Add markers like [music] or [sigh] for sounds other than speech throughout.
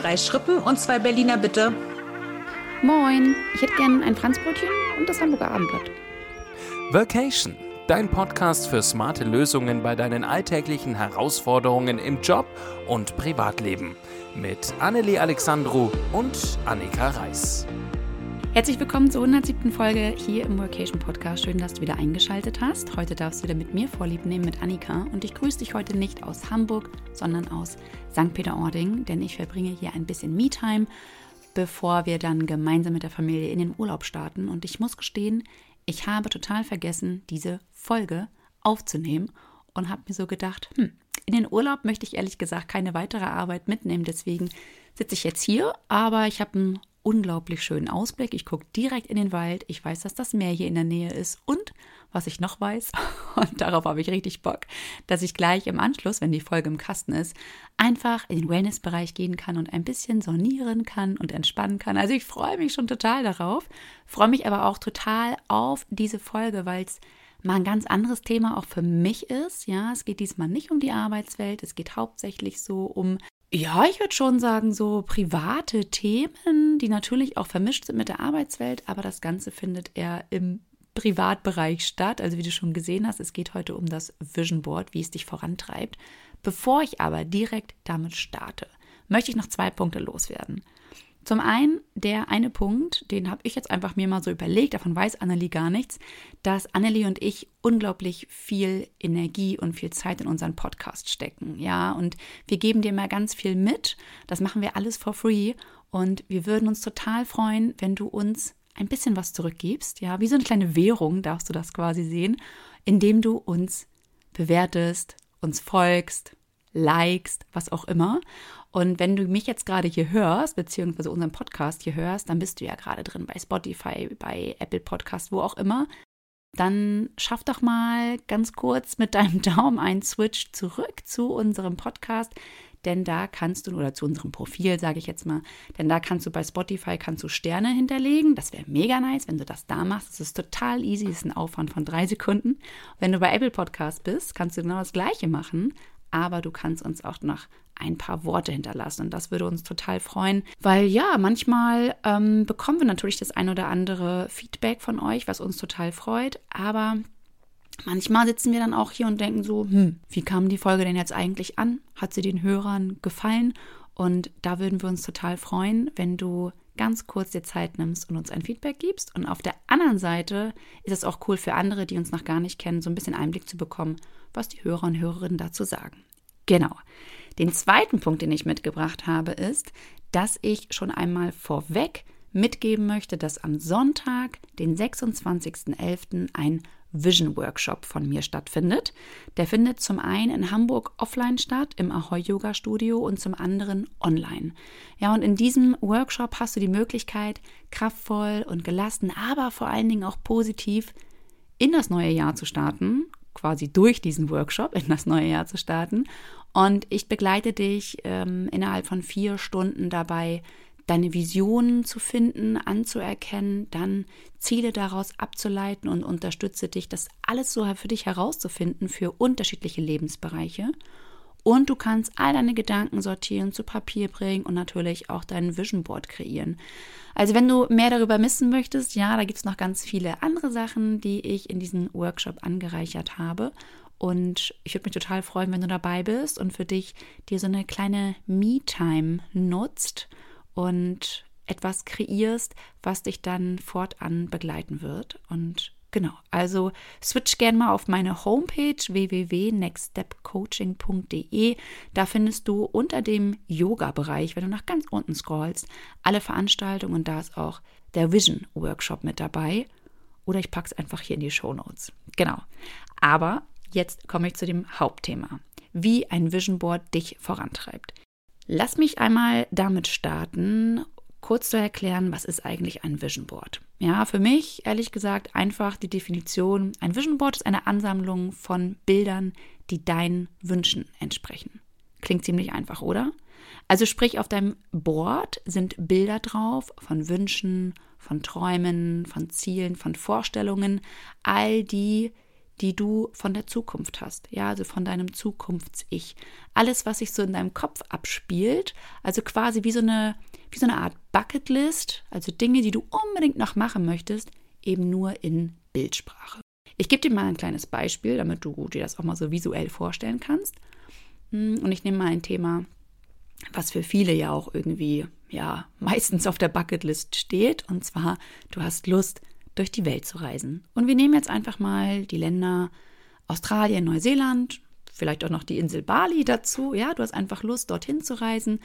drei Schrippen und zwei Berliner bitte. Moin, ich hätte gern ein Franzbrötchen und das Hamburger Abendblatt. Vacation, dein Podcast für smarte Lösungen bei deinen alltäglichen Herausforderungen im Job und Privatleben. Mit Annelie Alexandru und Annika Reis. Herzlich willkommen zur 107. Folge hier im Workation Podcast. Schön, dass du wieder eingeschaltet hast. Heute darfst du wieder mit mir Vorlieb nehmen, mit Annika. Und ich grüße dich heute nicht aus Hamburg, sondern aus St. Peter-Ording, denn ich verbringe hier ein bisschen Me-Time, bevor wir dann gemeinsam mit der Familie in den Urlaub starten. Und ich muss gestehen, ich habe total vergessen, diese Folge aufzunehmen und habe mir so gedacht, hm, in den Urlaub möchte ich ehrlich gesagt keine weitere Arbeit mitnehmen. Deswegen sitze ich jetzt hier, aber ich habe einen unglaublich schönen Ausblick. Ich gucke direkt in den Wald. Ich weiß, dass das Meer hier in der Nähe ist. Und was ich noch weiß, [laughs] und darauf habe ich richtig Bock, dass ich gleich im Anschluss, wenn die Folge im Kasten ist, einfach in den Wellnessbereich gehen kann und ein bisschen sonieren kann und entspannen kann. Also ich freue mich schon total darauf, freue mich aber auch total auf diese Folge, weil es mal ein ganz anderes Thema auch für mich ist. Ja, es geht diesmal nicht um die Arbeitswelt, es geht hauptsächlich so um ja, ich würde schon sagen, so private Themen, die natürlich auch vermischt sind mit der Arbeitswelt, aber das Ganze findet eher im Privatbereich statt. Also wie du schon gesehen hast, es geht heute um das Vision Board, wie es dich vorantreibt. Bevor ich aber direkt damit starte, möchte ich noch zwei Punkte loswerden. Zum einen der eine Punkt, den habe ich jetzt einfach mir mal so überlegt, davon weiß Annelie gar nichts, dass Annelie und ich unglaublich viel Energie und viel Zeit in unseren Podcast stecken. Ja, und wir geben dir mal ganz viel mit. Das machen wir alles for free. Und wir würden uns total freuen, wenn du uns ein bisschen was zurückgibst. Ja, wie so eine kleine Währung darfst du das quasi sehen, indem du uns bewertest, uns folgst, likest, was auch immer. Und wenn du mich jetzt gerade hier hörst, beziehungsweise unseren Podcast hier hörst, dann bist du ja gerade drin bei Spotify, bei Apple Podcast, wo auch immer. Dann schaff doch mal ganz kurz mit deinem [laughs] Daumen einen Switch zurück zu unserem Podcast, denn da kannst du, oder zu unserem Profil, sage ich jetzt mal, denn da kannst du bei Spotify kannst du Sterne hinterlegen. Das wäre mega nice, wenn du das da machst. Das ist total easy, das ist ein Aufwand von drei Sekunden. Wenn du bei Apple Podcast bist, kannst du genau das Gleiche machen, aber du kannst uns auch noch ein paar Worte hinterlassen. Und das würde uns total freuen, weil ja, manchmal ähm, bekommen wir natürlich das ein oder andere Feedback von euch, was uns total freut, aber manchmal sitzen wir dann auch hier und denken so, hm, wie kam die Folge denn jetzt eigentlich an? Hat sie den Hörern gefallen? Und da würden wir uns total freuen, wenn du ganz kurz dir Zeit nimmst und uns ein Feedback gibst. Und auf der anderen Seite ist es auch cool für andere, die uns noch gar nicht kennen, so ein bisschen Einblick zu bekommen, was die Hörer und Hörerinnen dazu sagen. Genau. Den zweiten Punkt, den ich mitgebracht habe, ist, dass ich schon einmal vorweg mitgeben möchte, dass am Sonntag, den 26.11., ein Vision Workshop von mir stattfindet. Der findet zum einen in Hamburg offline statt, im Ahoy Yoga Studio und zum anderen online. Ja, und in diesem Workshop hast du die Möglichkeit, kraftvoll und gelassen, aber vor allen Dingen auch positiv in das neue Jahr zu starten, quasi durch diesen Workshop in das neue Jahr zu starten und ich begleite dich ähm, innerhalb von vier Stunden dabei, deine Visionen zu finden, anzuerkennen, dann Ziele daraus abzuleiten und unterstütze dich, das alles so für dich herauszufinden für unterschiedliche Lebensbereiche. Und du kannst all deine Gedanken sortieren, zu Papier bringen und natürlich auch dein Vision Board kreieren. Also wenn du mehr darüber wissen möchtest, ja, da gibt es noch ganz viele andere Sachen, die ich in diesen Workshop angereichert habe. Und ich würde mich total freuen, wenn du dabei bist und für dich dir so eine kleine Me-Time nutzt und etwas kreierst, was dich dann fortan begleiten wird. Und genau, also switch gerne mal auf meine Homepage www.nextstepcoaching.de. Da findest du unter dem Yoga-Bereich, wenn du nach ganz unten scrollst, alle Veranstaltungen und da ist auch der Vision Workshop mit dabei. Oder ich packe es einfach hier in die Show Notes. Genau. Aber Jetzt komme ich zu dem Hauptthema, wie ein Vision Board dich vorantreibt. Lass mich einmal damit starten, kurz zu erklären, was ist eigentlich ein Vision Board. Ja, für mich ehrlich gesagt einfach die Definition, ein Vision Board ist eine Ansammlung von Bildern, die deinen Wünschen entsprechen. Klingt ziemlich einfach, oder? Also sprich, auf deinem Board sind Bilder drauf von Wünschen, von Träumen, von Zielen, von Vorstellungen, all die, die du von der Zukunft hast, ja, also von deinem Zukunfts-Ich. Alles, was sich so in deinem Kopf abspielt, also quasi wie so eine, wie so eine Art Bucketlist, also Dinge, die du unbedingt noch machen möchtest, eben nur in Bildsprache. Ich gebe dir mal ein kleines Beispiel, damit du dir das auch mal so visuell vorstellen kannst. Hm, und ich nehme mal ein Thema, was für viele ja auch irgendwie, ja, meistens auf der Bucketlist steht. Und zwar, du hast Lust, durch die Welt zu reisen. Und wir nehmen jetzt einfach mal die Länder Australien, Neuseeland, vielleicht auch noch die Insel Bali dazu. Ja, du hast einfach Lust, dorthin zu reisen.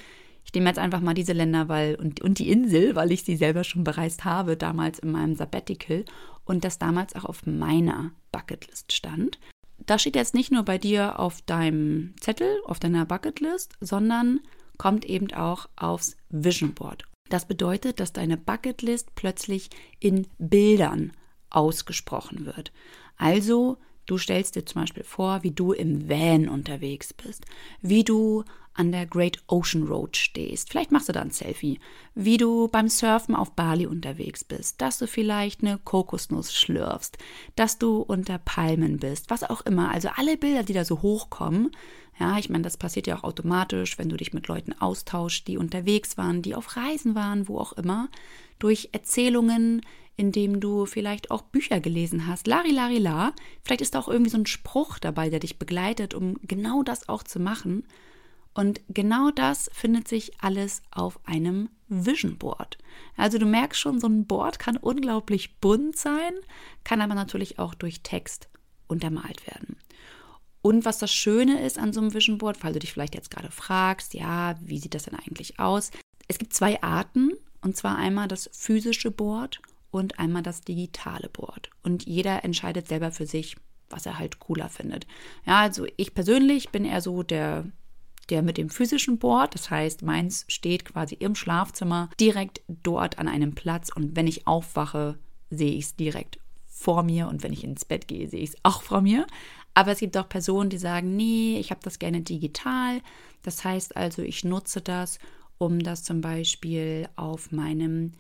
Ich nehme jetzt einfach mal diese Länder weil, und, und die Insel, weil ich sie selber schon bereist habe, damals in meinem Sabbatical und das damals auch auf meiner Bucketlist stand. Da steht jetzt nicht nur bei dir auf deinem Zettel, auf deiner Bucketlist, sondern kommt eben auch aufs Vision Board. Das bedeutet, dass deine Bucketlist plötzlich in Bildern ausgesprochen wird. Also Du stellst dir zum Beispiel vor, wie du im Van unterwegs bist, wie du an der Great Ocean Road stehst. Vielleicht machst du da ein Selfie. Wie du beim Surfen auf Bali unterwegs bist, dass du vielleicht eine Kokosnuss schlürfst, dass du unter Palmen bist, was auch immer. Also alle Bilder, die da so hochkommen. Ja, ich meine, das passiert ja auch automatisch, wenn du dich mit Leuten austauschst, die unterwegs waren, die auf Reisen waren, wo auch immer, durch Erzählungen, indem du vielleicht auch Bücher gelesen hast. Lari, lari, la. Vielleicht ist da auch irgendwie so ein Spruch dabei, der dich begleitet, um genau das auch zu machen. Und genau das findet sich alles auf einem Vision Board. Also du merkst schon, so ein Board kann unglaublich bunt sein, kann aber natürlich auch durch Text untermalt werden. Und was das Schöne ist an so einem Vision Board, weil du dich vielleicht jetzt gerade fragst, ja, wie sieht das denn eigentlich aus? Es gibt zwei Arten, und zwar einmal das physische Board und einmal das digitale Board. Und jeder entscheidet selber für sich, was er halt cooler findet. Ja, also ich persönlich bin eher so der, der mit dem physischen Board. Das heißt, meins steht quasi im Schlafzimmer direkt dort an einem Platz und wenn ich aufwache, sehe ich es direkt vor mir und wenn ich ins Bett gehe, sehe ich es auch vor mir. Aber es gibt auch Personen, die sagen, nee, ich habe das gerne digital. Das heißt also, ich nutze das, um das zum Beispiel auf meinem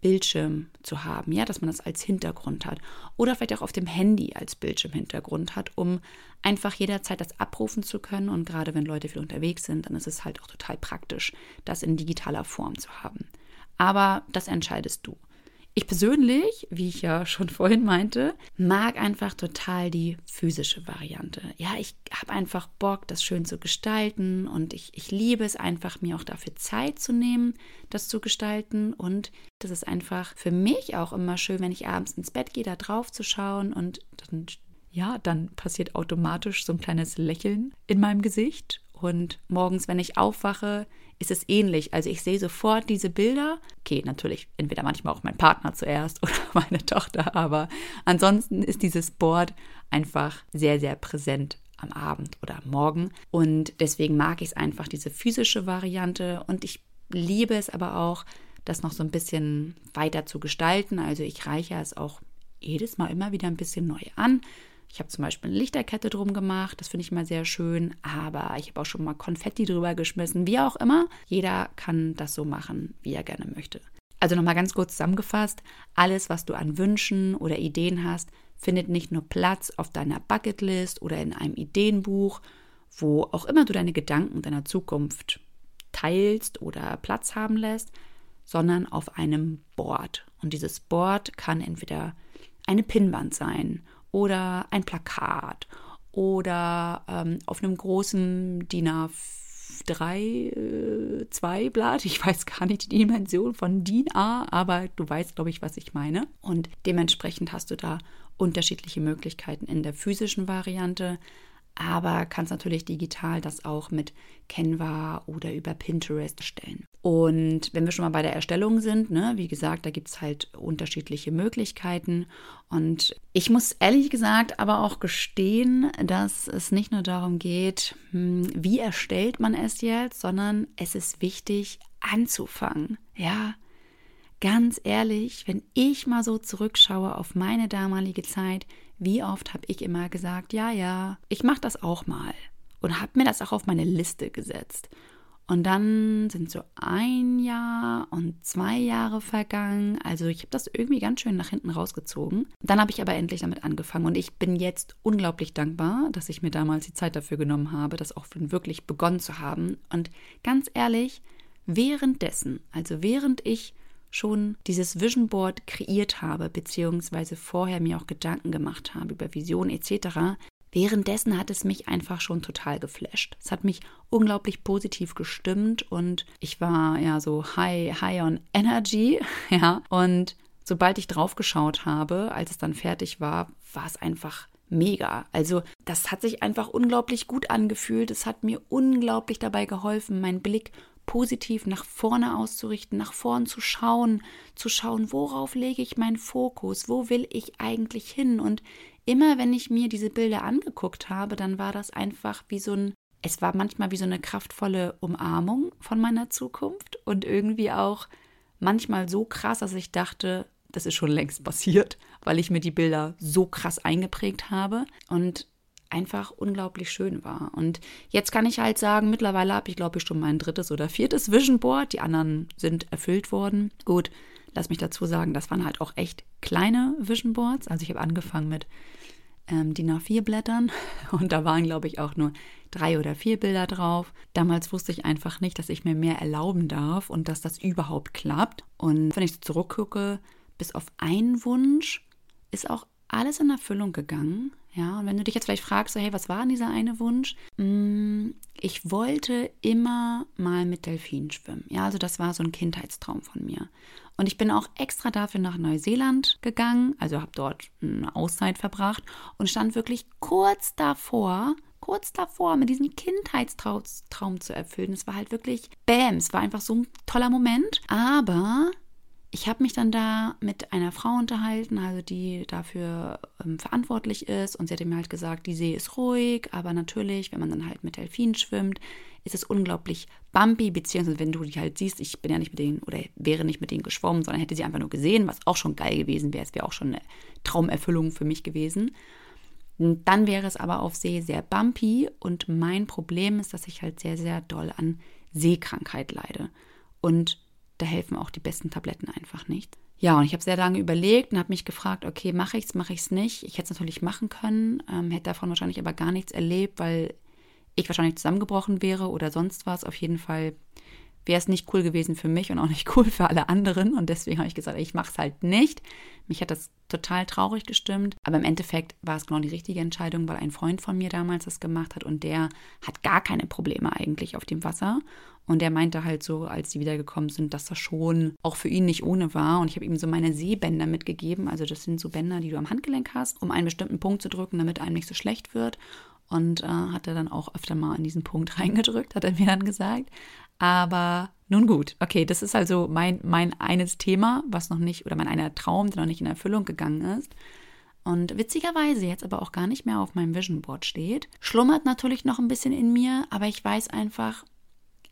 Bildschirm zu haben, ja, dass man das als Hintergrund hat oder vielleicht auch auf dem Handy als Bildschirmhintergrund hat, um einfach jederzeit das abrufen zu können und gerade wenn Leute viel unterwegs sind, dann ist es halt auch total praktisch, das in digitaler Form zu haben. Aber das entscheidest du. Ich persönlich, wie ich ja schon [laughs] vorhin meinte, mag einfach total die physische Variante. Ja, ich habe einfach Bock, das schön zu gestalten und ich, ich liebe es einfach, mir auch dafür Zeit zu nehmen, das zu gestalten. Und das ist einfach für mich auch immer schön, wenn ich abends ins Bett gehe, da drauf zu schauen und dann, ja, dann passiert automatisch so ein kleines Lächeln in meinem Gesicht. Und morgens, wenn ich aufwache, ist es ähnlich. Also ich sehe sofort diese Bilder. Okay, natürlich entweder manchmal auch mein Partner zuerst [laughs] oder meine Tochter, aber ansonsten ist dieses Board einfach sehr, sehr präsent am Abend oder am Morgen. Und deswegen mag ich es einfach, diese physische Variante. Und ich liebe es aber auch, das noch so ein bisschen weiter zu gestalten. Also ich reiche es auch jedes Mal immer wieder ein bisschen neu an. Ich habe zum Beispiel eine Lichterkette drum gemacht, das finde ich mal sehr schön, aber ich habe auch schon mal Konfetti drüber geschmissen, wie auch immer. Jeder kann das so machen, wie er gerne möchte. Also nochmal ganz kurz zusammengefasst, alles, was du an Wünschen oder Ideen hast, findet nicht nur Platz auf deiner Bucketlist oder in einem Ideenbuch, wo auch immer du deine Gedanken deiner Zukunft teilst oder Platz haben lässt, sondern auf einem Board. Und dieses Board kann entweder eine Pinnwand sein oder ein Plakat oder ähm, auf einem großen DIN A3, äh, 2 Blatt. Ich weiß gar nicht die Dimension von DIN A, aber du weißt, glaube ich, was ich meine. Und dementsprechend hast du da unterschiedliche Möglichkeiten in der physischen Variante, aber kannst natürlich digital das auch mit Canva oder über Pinterest stellen. Und wenn wir schon mal bei der Erstellung sind, ne, wie gesagt, da gibt es halt unterschiedliche Möglichkeiten. Und ich muss ehrlich gesagt aber auch gestehen, dass es nicht nur darum geht, hm, wie erstellt man es jetzt, sondern es ist wichtig anzufangen. Ja, ganz ehrlich, wenn ich mal so zurückschaue auf meine damalige Zeit, wie oft habe ich immer gesagt, ja, ja, ich mache das auch mal und habe mir das auch auf meine Liste gesetzt. Und dann sind so ein Jahr und zwei Jahre vergangen. Also ich habe das irgendwie ganz schön nach hinten rausgezogen. Dann habe ich aber endlich damit angefangen und ich bin jetzt unglaublich dankbar, dass ich mir damals die Zeit dafür genommen habe, das auch wirklich begonnen zu haben. Und ganz ehrlich, währenddessen, also während ich schon dieses Vision Board kreiert habe, beziehungsweise vorher mir auch Gedanken gemacht habe über Vision etc., Währenddessen hat es mich einfach schon total geflasht. Es hat mich unglaublich positiv gestimmt und ich war ja so high, high on energy, [laughs] ja. Und sobald ich draufgeschaut habe, als es dann fertig war, war es einfach mega. Also das hat sich einfach unglaublich gut angefühlt. Es hat mir unglaublich dabei geholfen, meinen Blick positiv nach vorne auszurichten, nach vorn zu schauen, zu schauen, worauf lege ich meinen Fokus, wo will ich eigentlich hin? Und immer wenn ich mir diese Bilder angeguckt habe, dann war das einfach wie so ein, es war manchmal wie so eine kraftvolle Umarmung von meiner Zukunft und irgendwie auch manchmal so krass, dass ich dachte, das ist schon längst passiert, weil ich mir die Bilder so krass eingeprägt habe. Und einfach unglaublich schön war. Und jetzt kann ich halt sagen, mittlerweile habe ich, glaube ich, schon mein drittes oder viertes Vision Board. Die anderen sind erfüllt worden. Gut, lass mich dazu sagen, das waren halt auch echt kleine Vision Boards. Also ich habe angefangen mit ähm, DIN A4 Blättern [laughs] und da waren, glaube ich, auch nur drei oder vier Bilder drauf. Damals wusste ich einfach nicht, dass ich mir mehr erlauben darf und dass das überhaupt klappt. Und wenn ich zurückgucke, bis auf einen Wunsch ist auch alles in Erfüllung gegangen. Ja, und wenn du dich jetzt vielleicht fragst, so, hey, was war denn dieser eine Wunsch? Mm, ich wollte immer mal mit Delfinen schwimmen. Ja, also das war so ein Kindheitstraum von mir. Und ich bin auch extra dafür nach Neuseeland gegangen, also habe dort eine Auszeit verbracht und stand wirklich kurz davor, kurz davor, mit diesem Kindheitstraum zu erfüllen. Es war halt wirklich, bam, es war einfach so ein toller Moment. Aber ich habe mich dann da mit einer Frau unterhalten, also die dafür ähm, verantwortlich ist. Und sie hat mir halt gesagt, die See ist ruhig, aber natürlich, wenn man dann halt mit Delfinen schwimmt, ist es unglaublich bumpy, beziehungsweise wenn du die halt siehst, ich bin ja nicht mit denen oder wäre nicht mit denen geschwommen, sondern hätte sie einfach nur gesehen, was auch schon geil gewesen wäre. Es wäre auch schon eine Traumerfüllung für mich gewesen. Und dann wäre es aber auf See sehr bumpy und mein Problem ist, dass ich halt sehr, sehr doll an Seekrankheit leide. Und da helfen auch die besten Tabletten einfach nicht. Ja, und ich habe sehr lange überlegt und habe mich gefragt, okay, mache ich es, mache ich es nicht. Ich hätte es natürlich machen können, ähm, hätte davon wahrscheinlich aber gar nichts erlebt, weil ich wahrscheinlich zusammengebrochen wäre oder sonst was. Auf jeden Fall wäre es nicht cool gewesen für mich und auch nicht [laughs] cool für alle anderen. Und deswegen habe ich gesagt, ich mache es halt nicht. Mich hat das total traurig gestimmt. Aber im Endeffekt war es genau die richtige Entscheidung, weil ein Freund von mir damals das gemacht hat und der hat gar keine Probleme eigentlich auf dem Wasser. Und der meinte halt so, als die wiedergekommen sind, dass das schon auch für ihn nicht ohne war. Und ich habe ihm so meine Sehbänder mitgegeben. Also das sind so Bänder, die du am Handgelenk hast, um einen bestimmten Punkt zu drücken, damit einem nicht so schlecht wird. Und äh, hat er dann auch öfter mal an diesen Punkt [laughs] reingedrückt, hat er mir dann gesagt. Aber nun gut, okay, das ist also mein, mein eines Thema, was noch nicht, oder mein einer Traum, der noch nicht in Erfüllung gegangen ist. Und witzigerweise jetzt aber auch gar nicht mehr auf meinem Vision Board steht. Schlummert natürlich noch ein bisschen in mir, aber ich weiß einfach,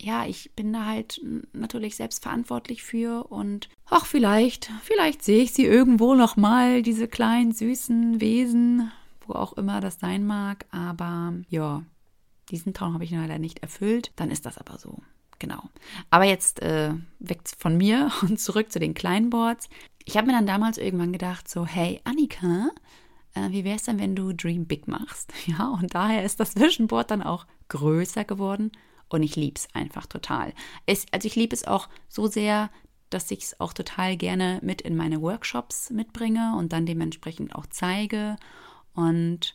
ja, ich bin da halt natürlich selbst verantwortlich für und ach, vielleicht, vielleicht sehe ich sie irgendwo noch mal, diese kleinen süßen Wesen, wo auch immer das sein mag, aber ja, diesen Traum habe ich leider nicht erfüllt, dann ist das aber so. Genau. Aber jetzt äh, weg von mir [laughs] und zurück zu den kleinen Boards. Ich habe mir dann damals irgendwann gedacht, so, hey, Annika, äh, wie wäre es denn, wenn du Dream Big machst? [laughs] Ja, und daher ist das Vision Board dann auch größer geworden und ich liebe es einfach total. Es, also ich liebe es auch so sehr, dass ich es auch total gerne mit in meine Workshops mitbringe und dann dementsprechend auch zeige. Und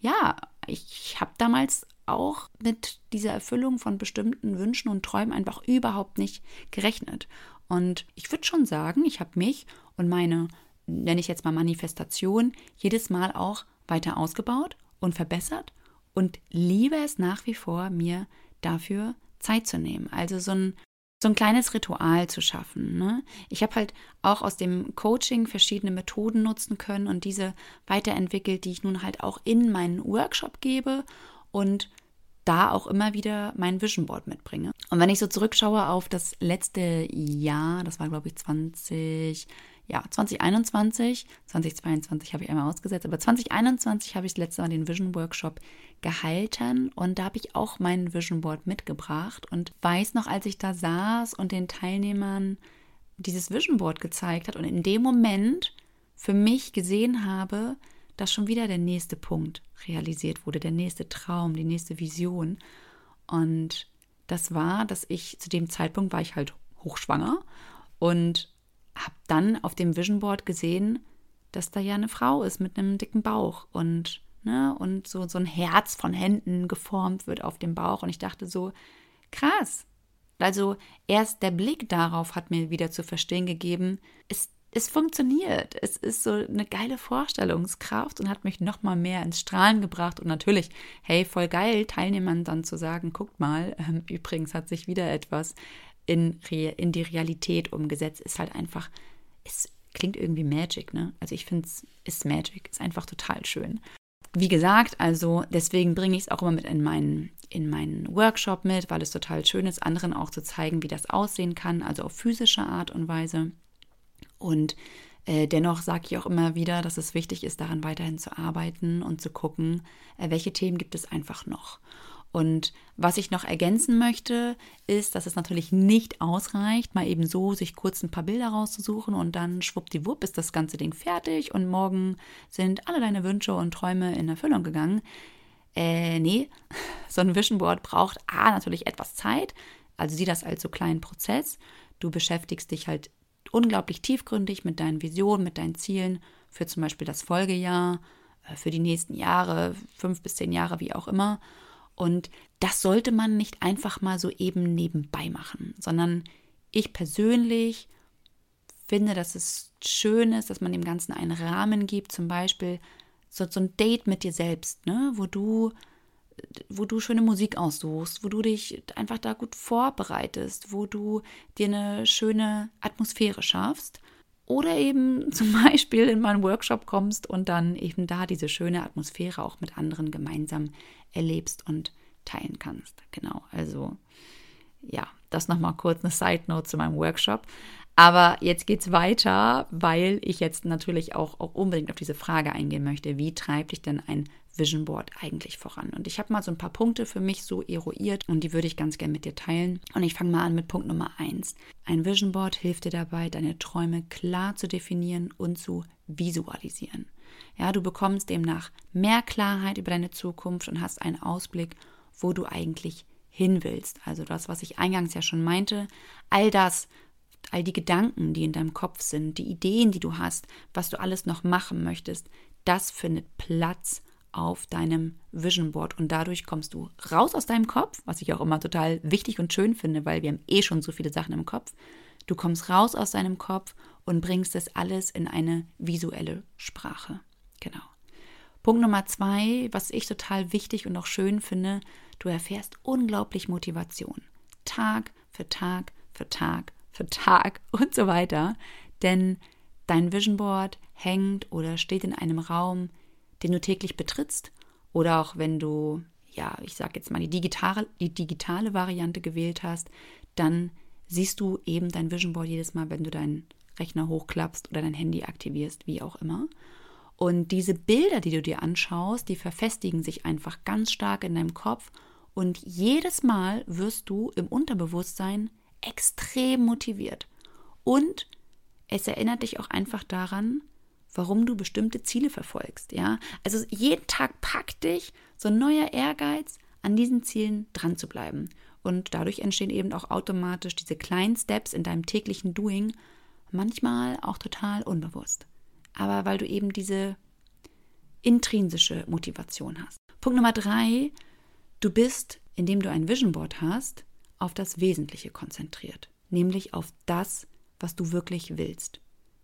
ja, ich habe damals auch mit dieser Erfüllung von bestimmten Wünschen und Träumen einfach überhaupt nicht gerechnet. Und ich würde schon sagen, ich habe mich und meine, nenne ich jetzt mal Manifestation, jedes Mal auch weiter ausgebaut und verbessert und liebe es nach wie vor, mir dafür Zeit zu nehmen. Also so ein, so ein kleines Ritual zu schaffen. Ne? Ich habe halt auch aus dem Coaching verschiedene Methoden nutzen können und diese weiterentwickelt, die ich nun halt auch in meinen Workshop gebe und da auch immer wieder mein Vision Board mitbringe. Und wenn ich so zurückschaue auf das letzte Jahr, das war glaube ich 20, ja, 2021, 2022 habe ich einmal ausgesetzt, aber 2021 habe ich das letzte Mal den Vision Workshop gehalten und da habe ich auch mein Vision Board mitgebracht und weiß noch, als ich da saß und den Teilnehmern dieses Vision Board gezeigt hat und in dem Moment für mich gesehen habe, dass schon wieder der nächste Punkt realisiert wurde, der nächste Traum, die nächste Vision. Und das war, dass ich zu dem Zeitpunkt war ich halt hochschwanger und habe dann auf dem Vision Board gesehen, dass da ja eine Frau ist mit einem dicken Bauch und ne, und so so ein Herz von Händen geformt wird auf dem Bauch und ich dachte so krass. Also erst der Blick darauf hat mir wieder zu verstehen gegeben, es es funktioniert. Es ist so eine geile Vorstellungskraft und hat mich noch mal mehr ins Strahlen gebracht. Und natürlich, hey, voll geil, Teilnehmern dann zu sagen, guckt mal, ähm, übrigens hat sich wieder etwas in, in die Realität umgesetzt, ist halt einfach, es klingt irgendwie Magic, ne? Also ich finde es ist Magic, ist einfach total schön. Wie gesagt, also deswegen bringe ich es auch immer mit in meinen, in meinen Workshop mit, weil es total schön ist, anderen auch zu zeigen, wie das aussehen kann, also auf physische Art und Weise. Und äh, dennoch sage ich auch immer wieder, dass es wichtig ist, daran weiterhin zu arbeiten und zu gucken, äh, welche Themen gibt es einfach noch. Und was ich noch ergänzen möchte, ist, dass es natürlich nicht ausreicht, mal eben so sich kurz ein paar Bilder rauszusuchen und dann schwuppdiwupp ist das ganze Ding fertig und morgen sind alle deine Wünsche und Träume in Erfüllung gegangen. Äh, nee, [laughs] so ein Vision Board braucht A natürlich etwas Zeit, also sieh das als so kleinen Prozess. Du beschäftigst dich halt unglaublich tiefgründig mit deinen Visionen, mit deinen Zielen für zum Beispiel das Folgejahr, äh, für die nächsten Jahre, fünf bis zehn Jahre, wie auch immer. Und das sollte man nicht einfach mal so eben nebenbei machen, sondern ich persönlich finde, dass es schön ist, dass man dem Ganzen einen Rahmen gibt, zum Beispiel so, so ein Date mit dir selbst, ne, wo du wo du schöne Musik aussuchst, wo du dich einfach da gut vorbereitest, wo du dir eine schöne Atmosphäre schaffst. Oder eben [laughs] zum Beispiel in meinen Workshop kommst und dann eben da diese schöne Atmosphäre auch mit anderen gemeinsam erlebst und teilen kannst. Genau, also ja, das nochmal kurz eine Side Note zu meinem Workshop. Aber jetzt geht es weiter, weil ich jetzt natürlich auch, auch unbedingt auf diese Frage eingehen möchte, wie treibt dich denn ein Vision Board eigentlich voran? Und ich habe mal so ein paar Punkte für mich so eruiert und die würde ich ganz gerne mit dir teilen. Und ich fange mal an mit Punkt Nummer eins. Ein Vision Board hilft dir dabei, deine Träume klar zu definieren und zu visualisieren. Ja, du bekommst demnach mehr Klarheit über deine Zukunft und hast einen Ausblick, wo du eigentlich hin willst. Also das, was ich eingangs ja schon meinte, all das, all die Gedanken, die in deinem Kopf sind, die Ideen, die du hast, was du alles noch machen möchtest, das findet Platz auf deinem Vision Board und dadurch kommst du raus aus deinem Kopf, was ich auch immer total wichtig und schön finde, weil wir haben eh schon so viele Sachen im Kopf. Du kommst raus aus deinem Kopf und bringst das alles in eine visuelle Sprache. Genau. Punkt Nummer zwei, was ich total wichtig und auch schön finde, du erfährst unglaublich Motivation. Tag für Tag für Tag für Tag [laughs] und so weiter. Denn dein Vision Board hängt oder steht in einem Raum, den du täglich betrittst. Oder auch wenn du, ja, ich sage jetzt mal die digitale, die digitale Variante gewählt hast, dann siehst du eben dein Vision Board jedes Mal, wenn du deinen Rechner hochklappst oder dein Handy aktivierst, wie auch immer. Und diese Bilder, die du dir anschaust, die verfestigen sich einfach ganz stark in deinem Kopf und jedes Mal wirst du im Unterbewusstsein extrem motiviert. Und es erinnert dich auch einfach daran, warum du bestimmte Ziele verfolgst, ja? Also jeden Tag packt dich so ein neuer Ehrgeiz, an diesen Zielen dran zu bleiben. Und dadurch entstehen eben auch automatisch diese kleinen Steps in deinem täglichen Doing, manchmal auch total unbewusst aber weil du eben diese intrinsische Motivation hast. Punkt Nummer drei, du bist, indem du ein Vision Board hast, auf das Wesentliche konzentriert, nämlich auf das, was du wirklich willst.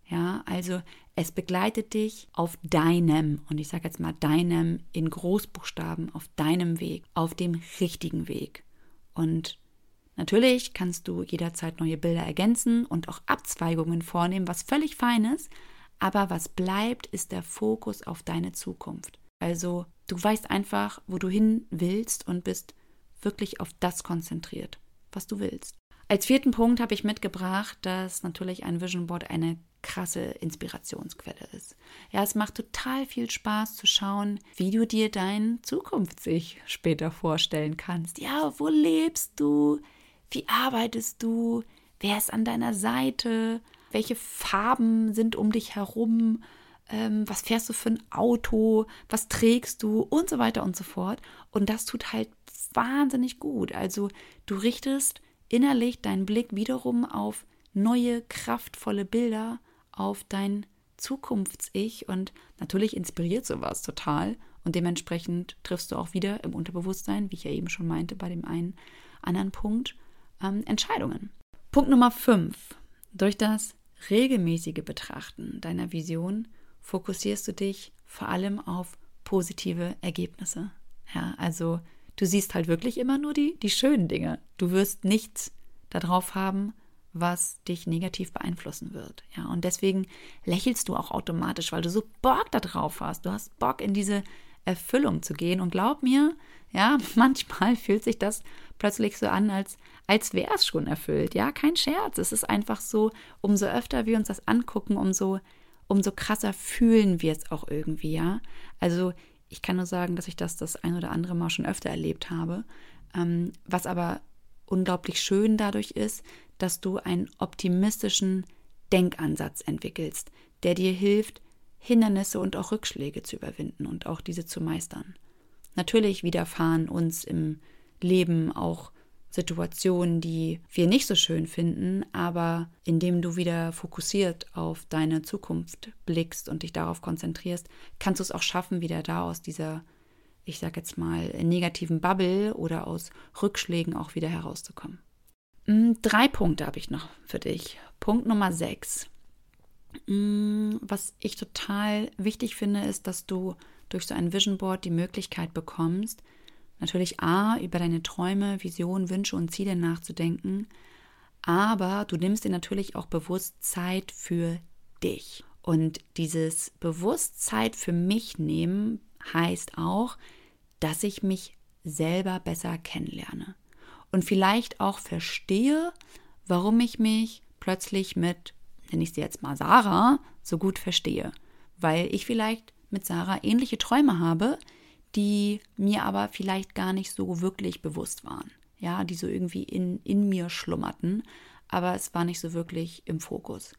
Ja, also es begleitet dich auf deinem, und ich sage jetzt mal deinem in Großbuchstaben, auf deinem Weg, auf dem richtigen Weg. Und natürlich kannst du jederzeit neue Bilder ergänzen und auch Abzweigungen vornehmen, was völlig fein ist, aber was bleibt, ist der Fokus auf deine Zukunft. Also du weißt einfach, wo du hin willst und bist wirklich auf das konzentriert, was du willst. Als vierten Punkt habe ich mitgebracht, dass natürlich ein Vision Board eine krasse Inspirationsquelle ist. Ja, es macht total viel Spaß zu schauen, wie du dir dein Zukunftssich später vorstellen kannst. Ja, wo lebst du? Wie arbeitest du? Wer ist an deiner Seite? Welche Farben sind um dich herum? Ähm, was fährst du für ein Auto? Was trägst du? Und so weiter und so fort. Und das tut halt wahnsinnig gut. Also du richtest innerlich deinen Blick wiederum auf neue, kraftvolle Bilder, auf dein Zukunfts-Ich und natürlich inspiriert sowas total und dementsprechend triffst du auch wieder im Unterbewusstsein, wie ich ja eben schon meinte, bei dem einen anderen Punkt, ähm, Entscheidungen. Punkt Nummer 5. Durch das regelmäßige Betrachten deiner Vision fokussierst du dich vor allem auf positive Ergebnisse. Ja, also du siehst halt wirklich immer nur die, die schönen Dinge. Du wirst nichts darauf haben, was dich negativ beeinflussen wird. Ja, und deswegen lächelst du auch automatisch, weil du so Bock darauf hast. Du hast Bock in diese Erfüllung zu gehen. Und glaub mir, ja, [laughs] manchmal fühlt sich das plötzlich so an, als, als wäre es schon erfüllt. Ja, kein Scherz. Es ist einfach so, umso öfter wir uns das angucken, umso, umso krasser fühlen wir es auch irgendwie, ja. Also ich kann nur sagen, dass ich das das ein oder andere Mal schon öfter erlebt habe. Ähm, was aber unglaublich schön dadurch ist, dass du einen optimistischen Denkansatz entwickelst, der dir hilft, Hindernisse und auch Rückschläge zu überwinden und auch diese zu meistern. Natürlich widerfahren uns im Leben auch Situationen, die wir nicht so schön finden, aber indem du wieder fokussiert auf deine Zukunft blickst und dich darauf konzentrierst, kannst du es auch schaffen, wieder da aus dieser, ich sag jetzt mal, negativen Bubble oder aus Rückschlägen auch wieder herauszukommen. Hm, drei Punkte habe ich noch für dich. Punkt Nummer sechs. Hm, was ich total wichtig finde, ist, dass du durch so ein Vision Board die Möglichkeit bekommst, natürlich A, über deine Träume, Visionen, Wünsche und Ziele nachzudenken, aber du nimmst dir natürlich auch bewusst Zeit für dich. Und dieses Bewusstsein für mich nehmen heißt auch, dass ich mich selber besser kennenlerne und vielleicht auch verstehe, warum ich mich plötzlich mit, nenne ich sie jetzt mal Sarah, so gut verstehe. Weil ich vielleicht mit Sarah ähnliche Träume habe, die mir aber vielleicht gar nicht so wirklich bewusst waren. Ja, die so irgendwie in, in mir schlummerten, aber es war nicht so wirklich im Fokus.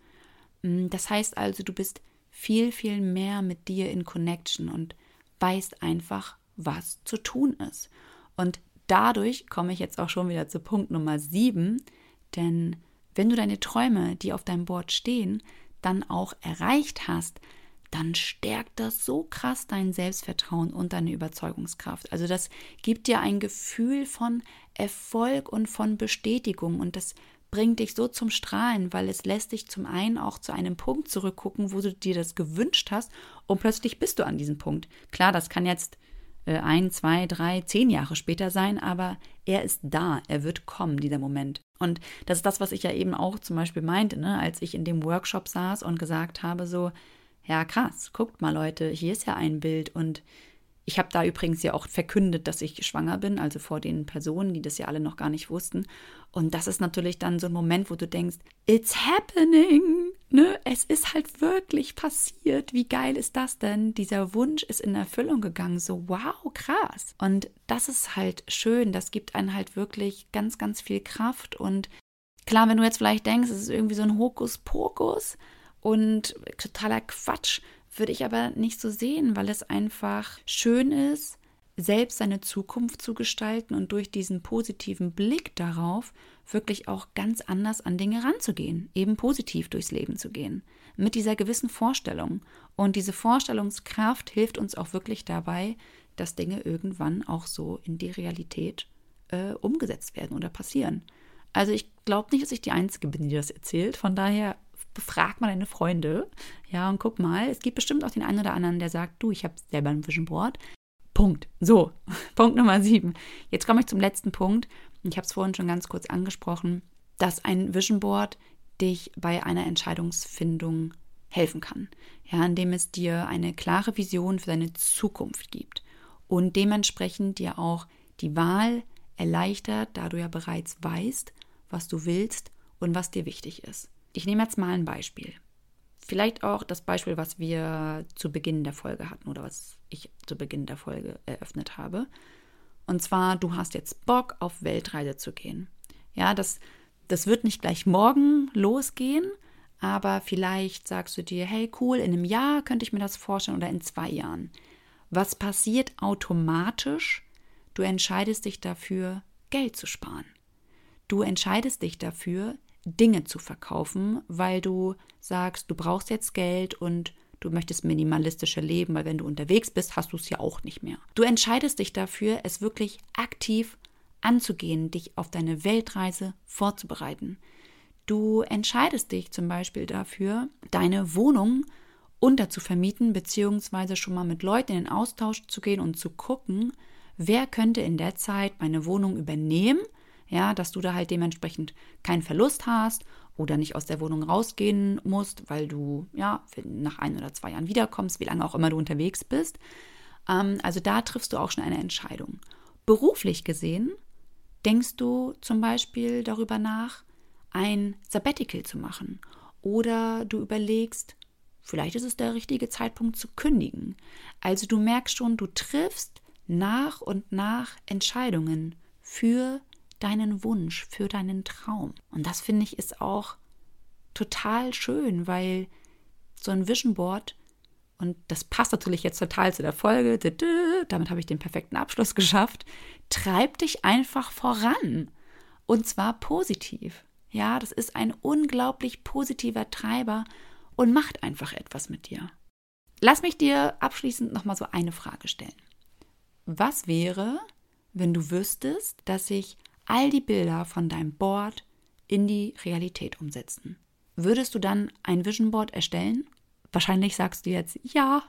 Mm, das heißt also, du bist viel, viel mehr mit dir in Connection und weißt einfach, was zu tun ist. Und dadurch komme ich jetzt auch schon wieder zu Punkt Nummer sieben, denn wenn du deine Träume, die auf deinem Board stehen, dann auch erreicht hast, dann stärkt das so krass dein Selbstvertrauen und deine Überzeugungskraft. Also das gibt dir ein Gefühl von Erfolg und von Bestätigung und das bringt dich so zum Strahlen, weil es lässt dich zum einen auch zu einem Punkt zurückgucken, wo du dir das gewünscht hast und plötzlich bist du an diesem Punkt. Klar, das kann jetzt ein, zwei, drei, zehn Jahre später sein, aber er ist da, er wird kommen, dieser Moment. Und das ist das, was ich ja eben auch zum Beispiel meinte, ne? als ich in dem Workshop saß und gesagt habe, so, ja krass, guckt mal Leute, hier ist ja ein Bild und ich habe da übrigens ja auch verkündet, dass ich schwanger bin, also vor den Personen, die das ja alle noch gar nicht wussten. Und das ist natürlich dann so ein Moment, wo du denkst, it's happening, ne? Es ist halt wirklich passiert. Wie geil ist das denn? Dieser Wunsch ist in Erfüllung gegangen. So, wow, krass. Und das ist halt schön. Das gibt einen halt wirklich ganz, ganz viel Kraft. Und klar, wenn du jetzt vielleicht denkst, es ist irgendwie so ein Hokuspokus und totaler Quatsch, würde ich aber nicht so sehen, weil es einfach schön ist, selbst seine Zukunft zu gestalten und durch diesen positiven Blick darauf wirklich auch ganz anders an Dinge ranzugehen, eben positiv durchs Leben zu gehen, mit dieser gewissen Vorstellung. Und diese Vorstellungskraft hilft uns auch wirklich dabei, dass Dinge irgendwann auch so in die Realität äh, umgesetzt werden oder passieren. Also ich glaube nicht, dass ich die Einzige bin, die das erzählt. Von daher befrag mal deine Freunde. Ja, und guck mal, es gibt bestimmt auch den einen oder anderen, der sagt, du, ich habe selber ein Vision Board. Punkt. So, [laughs] Punkt Nummer sieben. Jetzt komme ich zum letzten Punkt. Ich habe es vorhin schon ganz kurz angesprochen, dass ein Vision Board dich bei einer Entscheidungsfindung helfen kann. Ja, indem es dir eine klare Vision für deine Zukunft gibt und dementsprechend dir auch die Wahl erleichtert, da du ja bereits weißt, was du willst und was dir wichtig ist. Ich nehme jetzt mal ein Beispiel. vielleicht auch das Beispiel, was wir zu Beginn der Folge hatten oder was ich zu Beginn der Folge eröffnet habe. Und zwar, du hast jetzt Bock, auf Weltreise zu gehen. Ja, das, das wird nicht gleich morgen losgehen, aber vielleicht sagst du dir, hey cool, in einem Jahr könnte ich mir das vorstellen oder in zwei Jahren. Was passiert automatisch? Du entscheidest dich dafür, Geld zu sparen. Du entscheidest dich dafür, Dinge zu verkaufen, weil du sagst, du brauchst jetzt Geld und du möchtest minimalistischer leben, weil wenn du unterwegs bist, hast du es ja auch nicht mehr. Du entscheidest dich dafür, es wirklich aktiv anzugehen, dich auf deine Weltreise vorzubereiten. Du entscheidest dich zum Beispiel dafür, deine Wohnung unterzuvermieten, beziehungsweise schon mal mit Leuten in den Austausch zu gehen und zu gucken, wer könnte in der Zeit meine Wohnung übernehmen, ja, dass du da halt dementsprechend keinen Verlust hast oder nicht aus der Wohnung rausgehen musst, weil du ja nach ein oder zwei Jahren wiederkommst, wie lange auch immer du unterwegs bist. Ähm, also da triffst du auch schon eine Entscheidung. Beruflich gesehen denkst du zum Beispiel darüber nach, ein Sabbatical zu machen oder du überlegst, vielleicht ist es der richtige Zeitpunkt zu kündigen. Also du merkst schon, du triffst nach und nach Entscheidungen für deinen Wunsch, für deinen Traum. Und das finde ich ist auch total schön, weil so ein Vision Board und das passt natürlich jetzt total zu der Folge, damit habe ich den perfekten Abschluss geschafft, treibt dich einfach voran. Und zwar positiv. Ja, das ist ein unglaublich positiver Treiber und macht einfach etwas mit dir. Lass mich dir abschließend nochmal so eine Frage stellen. Was wäre, wenn du wüsstest, dass sich all die Bilder von deinem Board in die Realität umsetzen? Würdest du dann ein Vision Board erstellen? Wahrscheinlich sagst du jetzt ja.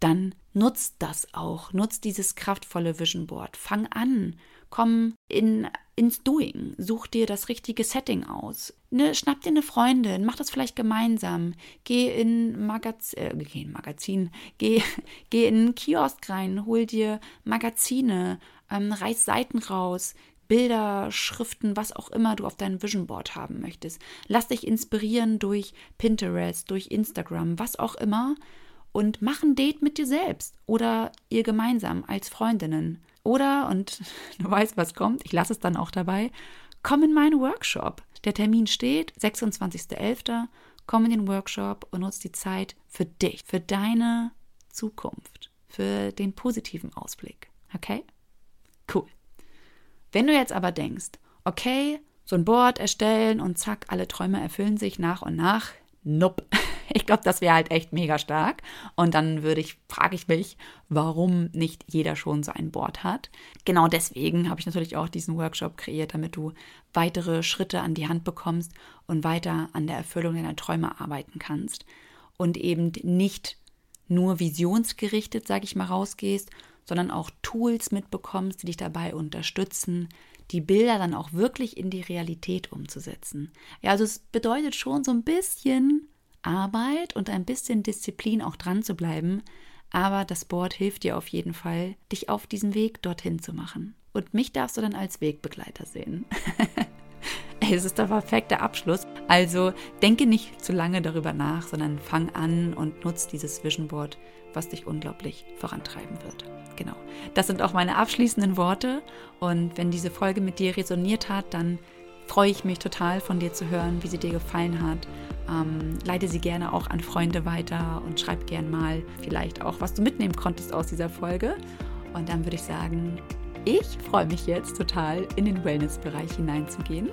Dann nutzt das auch. Nutzt dieses kraftvolle Vision Board. Fang an. Komm in, ins Doing. Such dir das richtige Setting aus. Ne, schnapp dir eine Freundin. Mach das vielleicht gemeinsam. Geh in, Magaz äh, geh in Magazin. Geh, geh in einen Kiosk rein. Hol dir Magazine. Ähm, reiß Seiten raus. Bilder, Schriften, was auch immer du auf deinem Vision Board haben möchtest. Lass dich inspirieren durch Pinterest, durch Instagram, was auch immer und mach ein Date mit dir selbst oder ihr gemeinsam als Freundinnen. Oder, und [laughs] du weißt, was kommt, ich lasse es dann auch dabei, komm in meinen Workshop. Der Termin steht, 26.11. Komm in den Workshop und nutz die Zeit für dich, für deine Zukunft, für den positiven Ausblick. Okay? Cool. Wenn du jetzt aber denkst, okay, so ein Board erstellen und zack, alle Träume erfüllen sich nach und nach, nope. [laughs] Ich glaube, das wäre halt echt mega stark. Und dann würde ich, frage ich mich, warum nicht jeder schon so ein Board hat. Genau deswegen habe ich natürlich auch diesen Workshop kreiert, damit du weitere Schritte an die Hand bekommst und weiter an der Erfüllung deiner Träume arbeiten kannst. Und eben nicht nur visionsgerichtet, sage ich mal, rausgehst, sondern auch Tools mitbekommst, die dich dabei unterstützen, die Bilder dann auch wirklich in die Realität umzusetzen. Ja, also es bedeutet schon so ein bisschen Arbeit und ein bisschen Disziplin auch dran zu bleiben, aber das Board hilft dir auf jeden Fall, dich auf diesen Weg dorthin zu machen. Und mich darfst du dann als Wegbegleiter sehen. [laughs] es ist der perfekte Abschluss. Also denke nicht zu lange darüber nach, sondern fang an und nutz dieses Vision Board, was dich unglaublich vorantreiben wird. Genau. Das sind auch meine abschließenden Worte. Und wenn diese Folge mit dir resoniert hat, dann freue ich mich total von dir zu hören, wie sie dir gefallen hat. Ähm, leite sie gerne auch an Freunde weiter und schreib gerne mal vielleicht auch, was du mitnehmen konntest aus dieser Folge. Und dann würde ich sagen, ich freue mich jetzt total in den Wellness-Bereich hineinzugehen.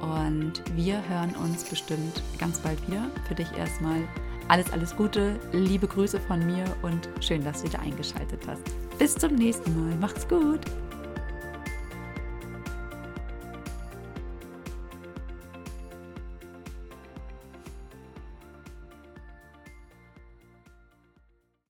Und wir hören uns bestimmt ganz bald wieder. Für dich erstmal alles, alles Gute, liebe Grüße von mir und schön, dass du wieder eingeschaltet hast. Bis zum nächsten Mal. Macht's gut.